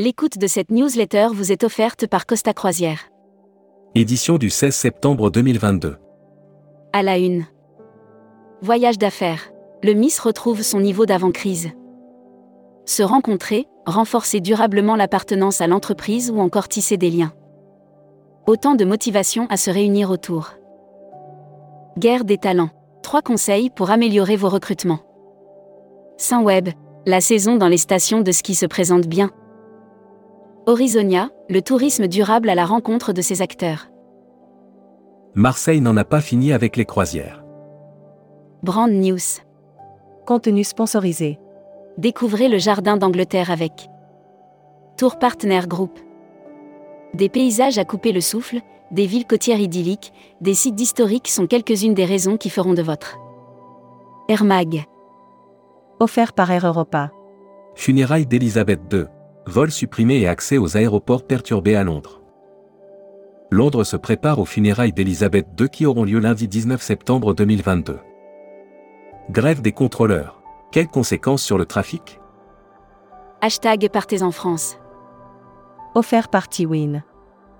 L'écoute de cette newsletter vous est offerte par Costa Croisière. Édition du 16 septembre 2022. À la une. Voyage d'affaires. Le Miss retrouve son niveau d'avant-crise. Se rencontrer, renforcer durablement l'appartenance à l'entreprise ou encore tisser des liens. Autant de motivation à se réunir autour. Guerre des talents. Trois conseils pour améliorer vos recrutements. Saint-Web. La saison dans les stations de ski se présente bien. Horizonia, le tourisme durable à la rencontre de ses acteurs. Marseille n'en a pas fini avec les croisières. Brand News. Contenu sponsorisé. Découvrez le jardin d'Angleterre avec Tour Partner Group. Des paysages à couper le souffle, des villes côtières idylliques, des sites historiques sont quelques-unes des raisons qui feront de votre Air Mag. Offert par Air Europa. Funérailles d'Elisabeth II. Vol supprimé et accès aux aéroports perturbés à Londres. Londres se prépare aux funérailles d'Elisabeth II qui auront lieu lundi 19 septembre 2022. Grève des contrôleurs. Quelles conséquences sur le trafic? Hashtag Partez en France. Offert par T-Win.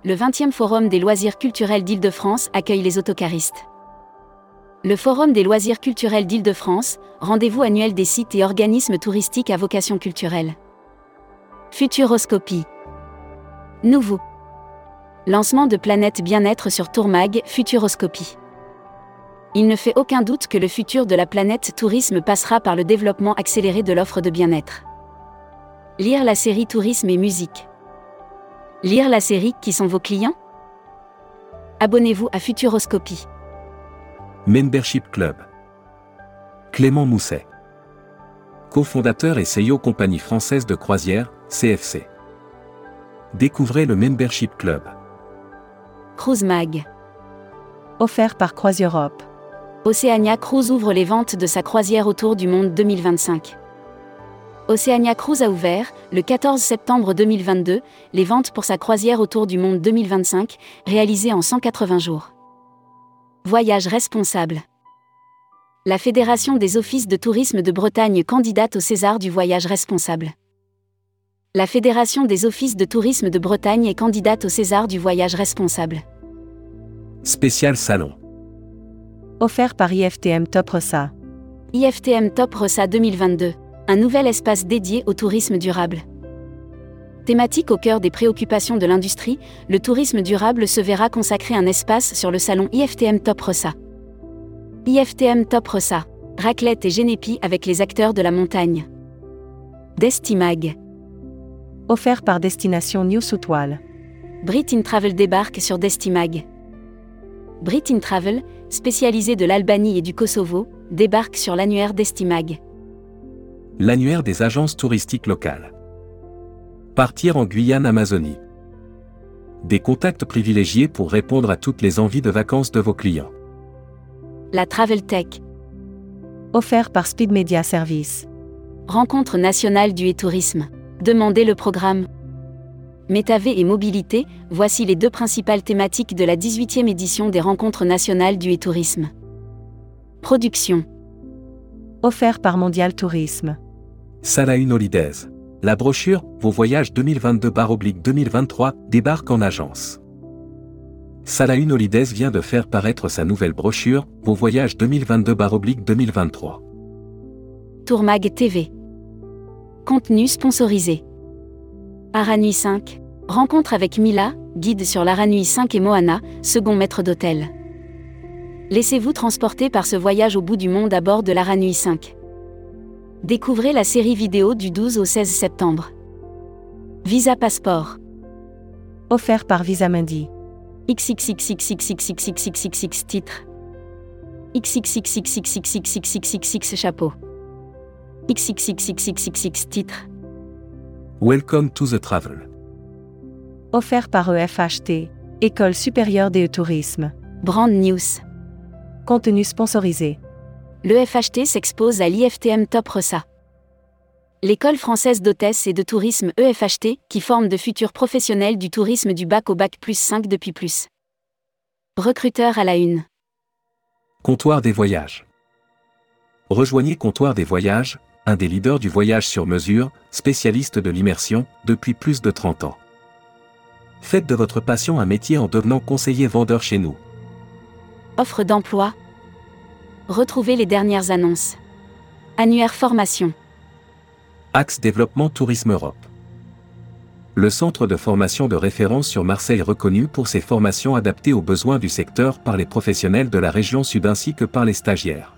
Le 20e Forum des loisirs culturels d'Île-de-France accueille les autocaristes. Le Forum des loisirs culturels d'Île-de-France, rendez-vous annuel des sites et organismes touristiques à vocation culturelle. Futuroscopie. Nouveau. Lancement de Planète Bien-être sur Tourmag, Futuroscopie. Il ne fait aucun doute que le futur de la planète tourisme passera par le développement accéléré de l'offre de bien-être. Lire la série Tourisme et musique. Lire la série Qui sont vos clients? Abonnez-vous à Futuroscopie. Membership Club. Clément Mousset. Cofondateur et CEO compagnie française de croisière, CFC. Découvrez le Membership Club. Cruise Mag. Offert par CroisiEurope. Oceania Cruise ouvre les ventes de sa croisière autour du monde 2025. Oceania Cruise a ouvert, le 14 septembre 2022, les ventes pour sa croisière autour du monde 2025, réalisée en 180 jours. Voyage responsable. La Fédération des offices de tourisme de Bretagne candidate au César du voyage responsable. La Fédération des offices de tourisme de Bretagne est candidate au César du voyage responsable. Spécial salon. Offert par IFTM Top Rossa. IFTM Top Rossa 2022. Un nouvel espace dédié au tourisme durable. Thématique au cœur des préoccupations de l'industrie, le tourisme durable se verra consacrer un espace sur le salon IFTM Top Rossa. IFTM Top Rossa. Raclette et Génépi avec les acteurs de la montagne. Destimag. Offert par Destination New Soutoile. Brit in Travel débarque sur Destimag. Brit in Travel, spécialisé de l'Albanie et du Kosovo, débarque sur l'annuaire Destimag. L'annuaire des agences touristiques locales. Partir en Guyane Amazonie. Des contacts privilégiés pour répondre à toutes les envies de vacances de vos clients. La Travel Tech. Offert par Speed Media Service. Rencontre nationale du e-tourisme. Demandez le programme. Métavé et mobilité, voici les deux principales thématiques de la 18e édition des Rencontres nationales du e-tourisme. Production. Offert par Mondial Tourisme. Salahin Holidays. La brochure Vos voyages 2022-2023 débarque en agence. Salahin Holidays vient de faire paraître sa nouvelle brochure Vos voyages 2022-2023. Tourmag TV. Contenu sponsorisé. Aranui 5. Rencontre avec Mila, guide sur l'Aranui 5 et Moana, second maître d'hôtel. Laissez-vous transporter par ce voyage au bout du monde à bord de l'Aranui 5. Découvrez la série vidéo du 12 au 16 septembre. Visa Passeport. Offert par Visa Mundi. XXXXXXXXXX titre. XXXXXXXXXX chapeau. XXXXXXX titre. Welcome to the travel. Offert par EFHT, École supérieure des tourisme. Brand News. Contenu sponsorisé. L'EFHT s'expose à l'IFTM Top Ressa. L'école française d'hôtesse et de tourisme EFHT, qui forme de futurs professionnels du tourisme du bac au bac plus 5 depuis plus. Recruteur à la une. Comptoir des voyages. Rejoignez Comptoir des voyages, un des leaders du voyage sur mesure, spécialiste de l'immersion, depuis plus de 30 ans. Faites de votre passion un métier en devenant conseiller vendeur chez nous. Offre d'emploi. Retrouvez les dernières annonces. Annuaire formation. Axe Développement Tourisme Europe. Le centre de formation de référence sur Marseille reconnu pour ses formations adaptées aux besoins du secteur par les professionnels de la région sud ainsi que par les stagiaires.